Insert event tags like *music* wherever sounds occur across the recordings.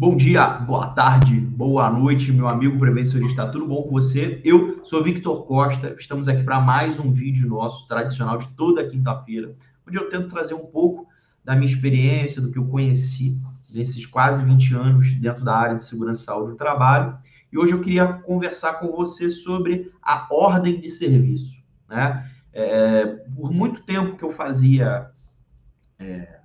Bom dia, boa tarde, boa noite, meu amigo prevencionista. Tudo bom com você? Eu sou Victor Costa. Estamos aqui para mais um vídeo nosso tradicional de toda quinta-feira, onde eu tento trazer um pouco da minha experiência, do que eu conheci nesses quase 20 anos dentro da área de segurança e saúde do trabalho. E hoje eu queria conversar com você sobre a ordem de serviço. Né? É, por muito tempo que eu fazia é,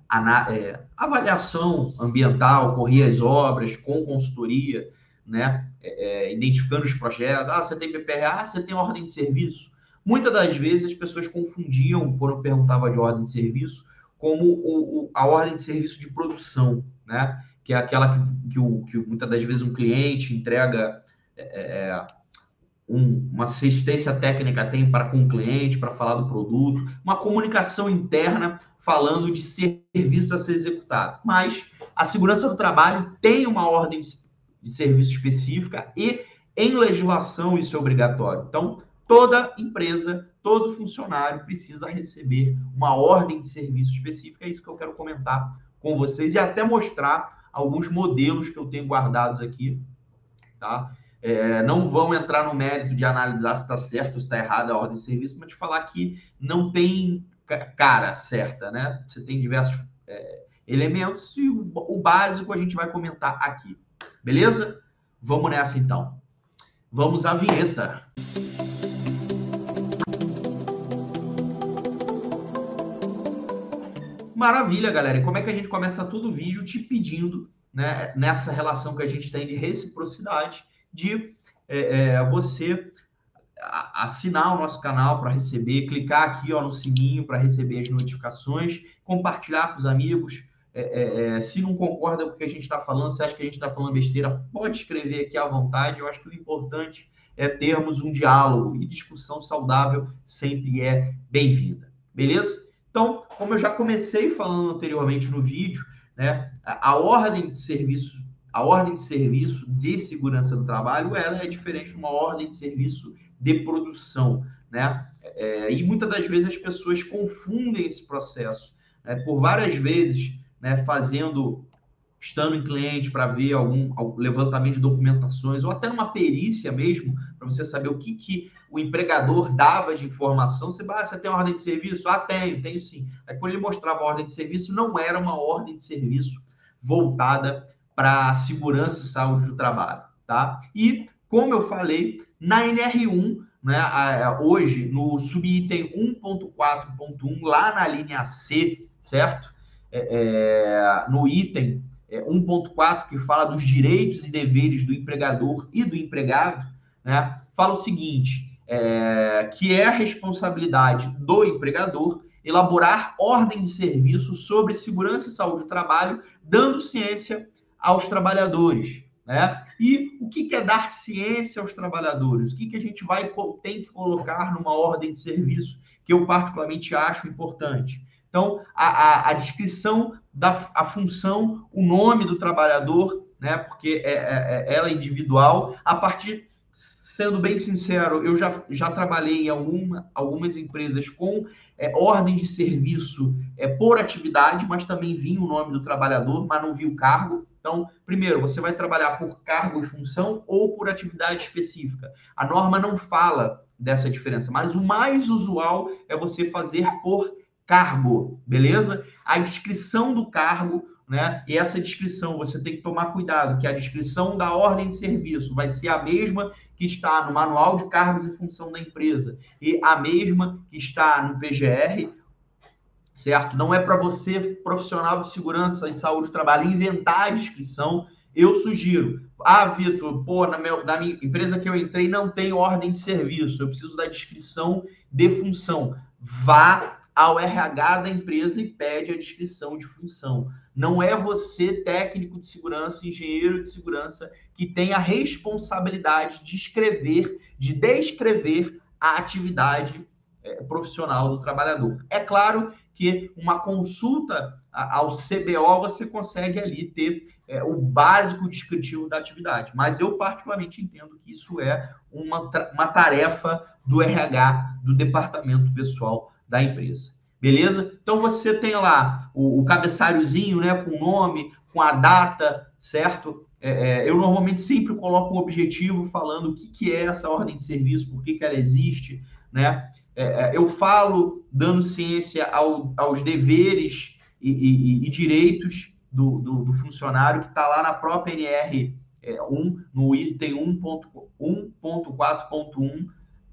é, avaliação ambiental, corria as obras com consultoria, né? É, é, identificando os projetos. Ah, você tem PPRA, você tem ordem de serviço. Muitas das vezes as pessoas confundiam, quando perguntava de ordem de serviço, como o, o, a ordem de serviço de produção, né? Que é aquela que, que, o, que muitas das vezes um cliente entrega é, é um, uma assistência técnica tem para com o cliente, para falar do produto, uma comunicação interna falando de serviço a ser executado. Mas a segurança do trabalho tem uma ordem de serviço específica e em legislação isso é obrigatório. Então, toda empresa, todo funcionário precisa receber uma ordem de serviço específica. É isso que eu quero comentar com vocês e até mostrar alguns modelos que eu tenho guardados aqui, tá? É, não vão entrar no mérito de analisar se está certo ou se está errado a ordem de serviço, mas te falar que não tem cara certa, né? Você tem diversos é, elementos e o, o, básico a gente vai comentar aqui. Beleza? Vamos nessa então. Vamos à vinheta. Maravilha, galera. E como é que a gente começa todo o vídeo te pedindo, né, nessa relação que a gente tem de reciprocidade, de é, é, você assinar o nosso canal para receber, clicar aqui ó, no sininho para receber as notificações, compartilhar com os amigos. É, é, é, se não concorda com o que a gente está falando, se acha que a gente está falando besteira, pode escrever aqui à vontade. Eu acho que o importante é termos um diálogo e discussão saudável sempre é bem-vinda. Beleza? Então, como eu já comecei falando anteriormente no vídeo, né, a, ordem de serviço a ordem de serviço de segurança do trabalho ela é diferente de uma ordem de serviço de produção, né? É, e muitas das vezes as pessoas confundem esse processo, né? por várias vezes, né, fazendo, estando em cliente para ver algum, algum, levantamento de documentações, ou até uma perícia mesmo, para você saber o que, que o empregador dava de informação. Você, ah, você tem ordem de serviço? Ah, tenho, tenho sim. Aí quando ele mostrava a ordem de serviço, não era uma ordem de serviço voltada para segurança e saúde do trabalho, tá? E, como eu falei, na NR1, né, hoje, no subitem 1.4.1, lá na linha C, certo? É, é, no item é, 1.4, que fala dos direitos e deveres do empregador e do empregado, né, fala o seguinte, é, que é a responsabilidade do empregador elaborar ordem de serviço sobre segurança e saúde do trabalho, dando ciência aos trabalhadores. Né? E o que é dar ciência aos trabalhadores? O que, que a gente vai tem que colocar numa ordem de serviço que eu particularmente acho importante? Então, a, a, a descrição da a função, o nome do trabalhador, né? Porque é, é, é, ela é individual. A partir, sendo bem sincero, eu já, já trabalhei em alguma, algumas empresas com é, ordem de serviço é, por atividade, mas também vinha o nome do trabalhador, mas não vi o cargo. Então, primeiro, você vai trabalhar por cargo e função ou por atividade específica. A norma não fala dessa diferença, mas o mais usual é você fazer por cargo, beleza? A descrição do cargo, né? E essa descrição você tem que tomar cuidado, que a descrição da ordem de serviço vai ser a mesma que está no manual de cargos e função da empresa e a mesma que está no PGR certo? Não é para você, profissional de segurança e saúde do trabalho, inventar a descrição. Eu sugiro. Ah, Vitor, pô, na, meu, na minha empresa que eu entrei não tem ordem de serviço. Eu preciso da descrição de função. Vá ao RH da empresa e pede a descrição de função. Não é você, técnico de segurança, engenheiro de segurança, que tem a responsabilidade de escrever, de descrever a atividade é, profissional do trabalhador. É claro que uma consulta ao CBO você consegue ali ter é, o básico descritivo da atividade. Mas eu, particularmente, entendo que isso é uma, uma tarefa do RH, do departamento pessoal da empresa. Beleza? Então você tem lá o, o cabeçalhozinho, né, com nome, com a data, certo? É, é, eu normalmente sempre coloco um objetivo falando o que, que é essa ordem de serviço, por que, que ela existe, né? É, é eu falo dando ciência ao, aos deveres e, e, e direitos do, do, do, funcionário que está lá na própria NR 1, no item 1.4.1,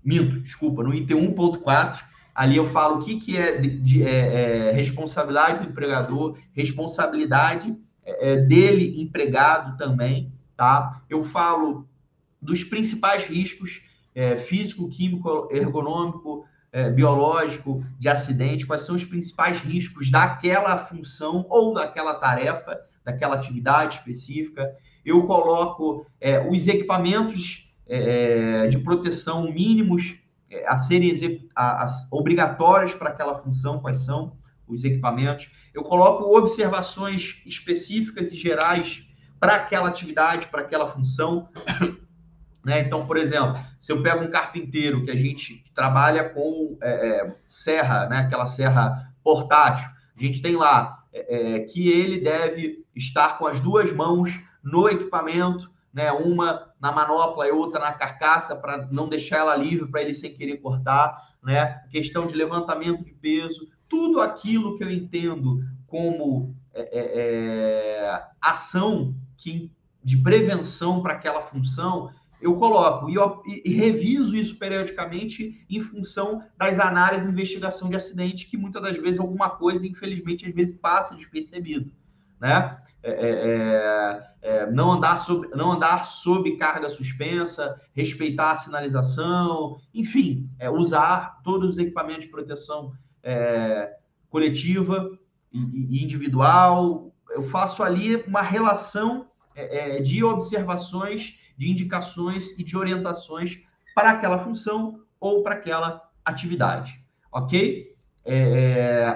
minto, desculpa, no item 1.4, ali eu falo o que, que é, de, de é, é, responsabilidade do empregador, responsabilidade é, é, dele, empregado também, tá? Eu falo dos principais riscos é, físico, químico, ergonômico, é, biológico, de acidente, quais são os principais riscos daquela função ou daquela tarefa, daquela atividade específica. Eu coloco os equipamentos de proteção mínimos a serem a, a, obrigatórios para aquela função, quais são os equipamentos. Eu coloco observações específicas e gerais para aquela atividade, para aquela função. *coughs* Né? Então, por exemplo, se eu pego um carpinteiro que a gente trabalha com é, é, serra, né? aquela serra portátil, a gente tem lá é, é que ele deve estar com as duas mãos no equipamento, né? uma na manopla e outra na carcaça, para não deixar ela livre para ele sem querer cortar. Né? Questão de levantamento de peso, tudo aquilo que eu entendo como é, é, é ação que, de prevenção para aquela função, eu coloco e, eu, e, reviso isso periodicamente em função das análises de investigação de acidente, que muitas das vezes alguma coisa, infelizmente, às vezes passa despercebido. Né? É, é, é, é não, andar sob, não andar sob carga suspensa, respeitar a sinalização, enfim, é, usar todos os equipamentos de proteção coletiva e, e, individual. Eu faço ali uma relação de observações, de indicações e de orientações para aquela função ou para aquela atividade, ok?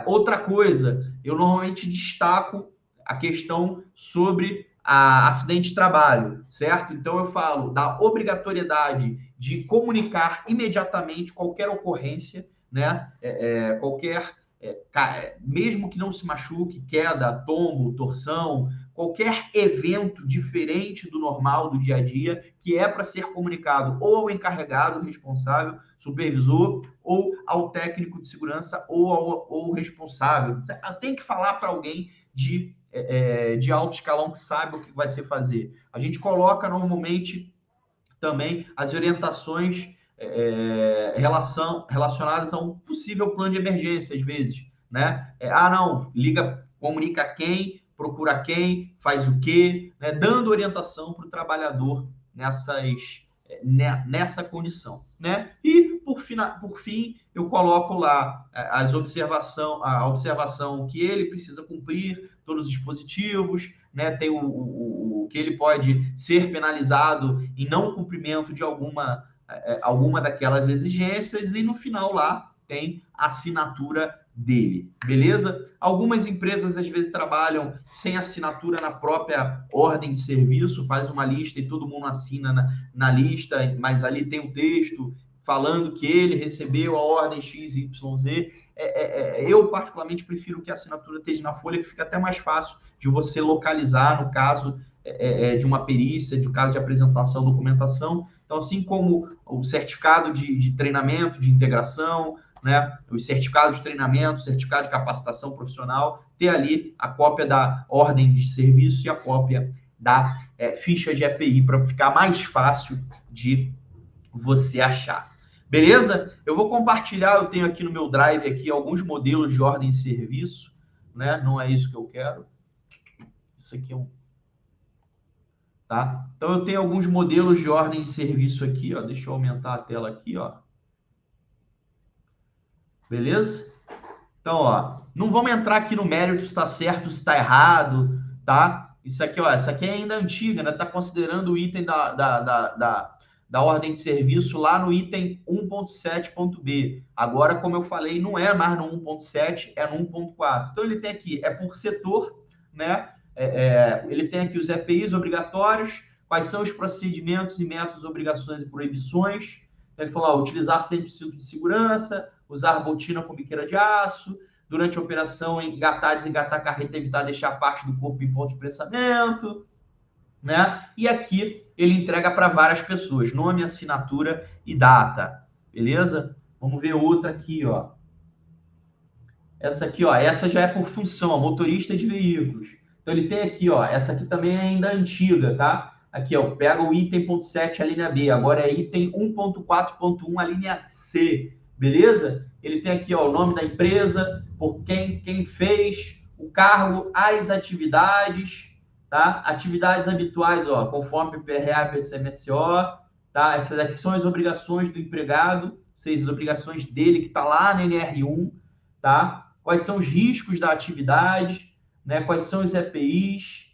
Outra coisa, eu normalmente destaco a questão sobre a acidente de trabalho, certo? Então eu falo da obrigatoriedade de comunicar imediatamente qualquer ocorrência né? É, é, qualquer, é, é, mesmo que não se machuque, queda, tombo, torção, qualquer evento diferente do normal do dia a dia que é para ser comunicado ou ao encarregado, responsável, supervisor, ou ao técnico de segurança ou ao, responsável. Tem que falar para alguém de, é, de alto escalão que saiba o que vai ser fazer. A gente coloca normalmente também as orientações é, relação, relacionadas a um possível plano de emergência, às vezes, né? É, ah, não, liga, comunica quem, procura quem, faz o quê, né? dando orientação para o trabalhador nessas, é, nessa condição, né? E por, fina, por fim, eu coloco lá é, as observação, a observação que ele precisa cumprir, todos os dispositivos, né? Tem o, o, o que ele pode ser penalizado em não cumprimento de alguma é, é, alguma daquelas exigências e no final lá tem a assinatura dele, beleza? Algumas empresas às vezes trabalham sem assinatura na própria ordem de serviço, faz uma lista e todo mundo assina na, na lista, mas ali tem o texto falando que ele recebeu a ordem XYZ. É, é, é, eu, particularmente, prefiro que a assinatura esteja na folha, que fica até mais fácil de você localizar no caso é, é, de uma perícia, de um caso de apresentação, documentação. Então, assim como o certificado de, de treinamento, de integração, né, os certificados de treinamento, certificado de capacitação profissional, ter ali a cópia da ordem de serviço e a cópia da é, ficha de EPI para ficar mais fácil de você achar. Beleza? Eu vou compartilhar, eu tenho aqui no meu drive aqui alguns modelos de ordem de serviço, né? Não é isso que eu quero. Isso aqui é um Tá? Então, eu tenho alguns modelos de ordem de serviço aqui, ó. Deixa eu aumentar a tela aqui, ó. Beleza? Então, ó, não vamos entrar aqui no mérito se está certo, se está errado, tá? Isso aqui, ó, essa aqui é ainda antiga, né? Está considerando o item da, da, da, da, da ordem de serviço lá no item 1.7.b. Agora, como eu falei, não é mais no 1.7, é no 1.4. Então, ele tem aqui, é por setor, né? É, é, ele tem aqui os EPIs obrigatórios, quais são os procedimentos e métodos, obrigações e proibições. Ele falou, ó, utilizar sempre cinto de segurança, usar botina com biqueira de aço, durante a operação, engatar, desengatar a carreta, evitar deixar parte do corpo em ponto de pressamento, né? E aqui ele entrega para várias pessoas, nome, assinatura e data, beleza? Vamos ver outra aqui, ó. Essa aqui, ó, essa já é por função, motorista de veículos. Então ele tem aqui, ó, essa aqui também é ainda antiga, tá? Aqui, ó, pega o item ponto .7, a linha B, agora é item 1.4.1, a linha C, beleza? Ele tem aqui, ó, o nome da empresa, por quem, quem fez, o cargo, as atividades, tá? Atividades habituais, ó, conforme PRA PCMSO, tá? Essas aqui são as obrigações do empregado, ou seja, as obrigações dele que está lá no NR1, tá? Quais são os riscos da atividade, né? Quais são os EPIs,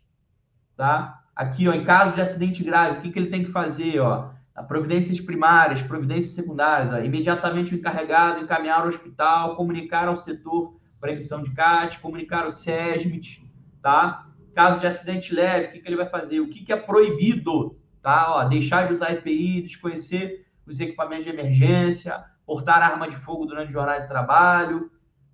tá? Aqui, ó, em caso de acidente grave, o que, que ele tem que fazer, ó? Providências primárias, providências secundárias, ó, imediatamente o encarregado encaminhar ao hospital, comunicar ao setor para emissão de CAT, comunicar ao SESMIT, tá? Caso de acidente leve, o que, que ele vai fazer? O que, que é proibido, tá? Ó, deixar de usar EPI, desconhecer os equipamentos de emergência, portar arma de fogo durante jornada de trabalho,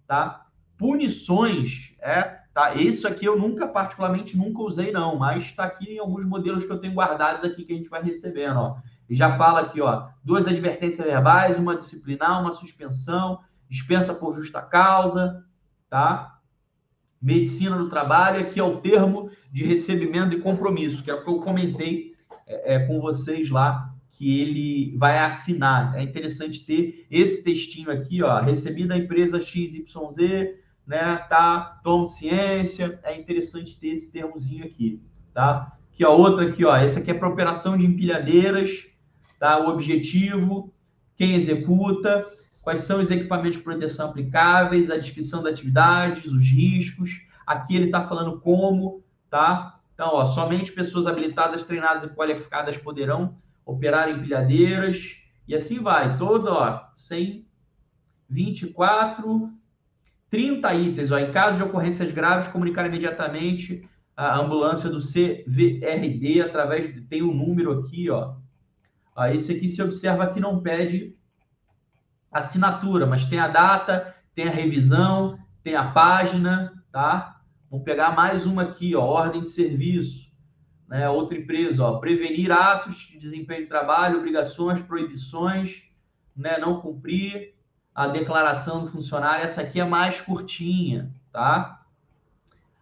tá? Punições, é, tá? Isso aqui eu nunca, particularmente, nunca usei, não, mas está aqui em alguns modelos que eu tenho guardados aqui que a gente vai recebendo, ó. E já fala aqui, ó, duas advertências verbais, uma disciplinar, uma suspensão, dispensa por justa causa, tá? Medicina do trabalho, aqui é o termo de recebimento e compromisso, que é o que eu comentei é, é, com vocês lá, que ele vai assinar. É interessante ter esse textinho aqui, ó, recebido da empresa XYZ, né, tá, tomo ciência, é interessante ter esse termozinho aqui, tá? Que a outra aqui, ó, essa aqui é para operação de empilhadeiras, tá? O objetivo, quem executa, quais são os equipamentos de proteção aplicáveis, a descrição da atividade, os riscos. Aqui ele está falando como, tá? Então, ó, somente pessoas habilitadas, treinadas e qualificadas poderão operar empilhadeiras e assim vai. Todo, ó, 124, 30 itens. Ó, em caso de ocorrências graves, comunicar imediatamente a ambulância do CVRD através tem um número aqui, ó, ah, esse aqui se observa que não pede assinatura, mas tem a data, tem a revisão, tem a página, tá? Vamos pegar mais uma aqui, ó, ordem de serviço, né? Outra empresa, ó, prevenir atos de desempenho de trabalho, obrigações, proibições, né? Não cumprir a declaração do funcionário. Essa aqui é mais curtinha, tá?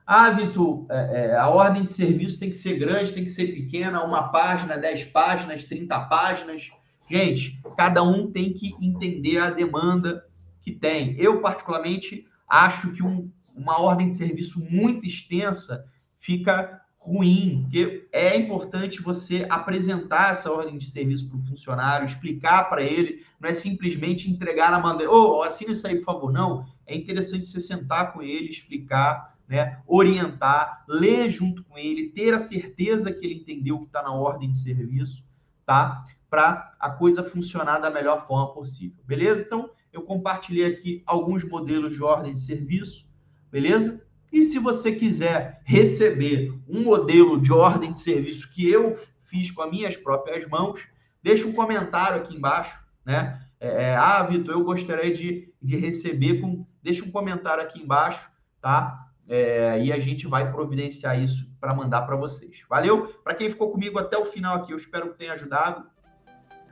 Ah, Vitor, é, é, a ordem de serviço tem que ser grande, tem que ser pequena, uma página, dez páginas, 30 páginas. Gente, cada um tem que entender a demanda que tem. Eu, particularmente, acho que um, uma ordem de serviço muito extensa fica ruim, porque é importante você apresentar essa ordem de serviço para o funcionário, explicar para ele, não é simplesmente entregar na bandeira, ô, oh, assina isso aí, por favor. Não, é interessante você sentar com ele, explicar, né, orientar, ler junto com ele, ter a certeza que ele entendeu o que está na ordem de serviço, tá? Para a coisa funcionar da melhor forma possível, beleza? Então, eu compartilhei aqui alguns modelos de ordem de serviço, beleza? E se você quiser receber um modelo de ordem de serviço que eu fiz com as minhas próprias mãos, deixa um comentário aqui embaixo, né? É, é ah, Vitor, eu gostaria de, de receber com. Deixa um comentário aqui embaixo, tá? É, e a gente vai providenciar isso para mandar para vocês. Valeu? Para quem ficou comigo até o final aqui, eu espero que tenha ajudado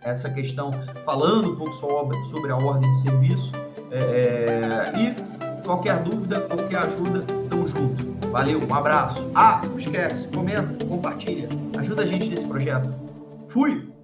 essa questão, falando um pouco sobre, a ordem de serviço. É, é, e qualquer dúvida, qualquer ajuda, tamo junto. Valeu, um abraço. Ah, não esquece, comenta, compartilha, ajuda a gente nesse projeto. Fui!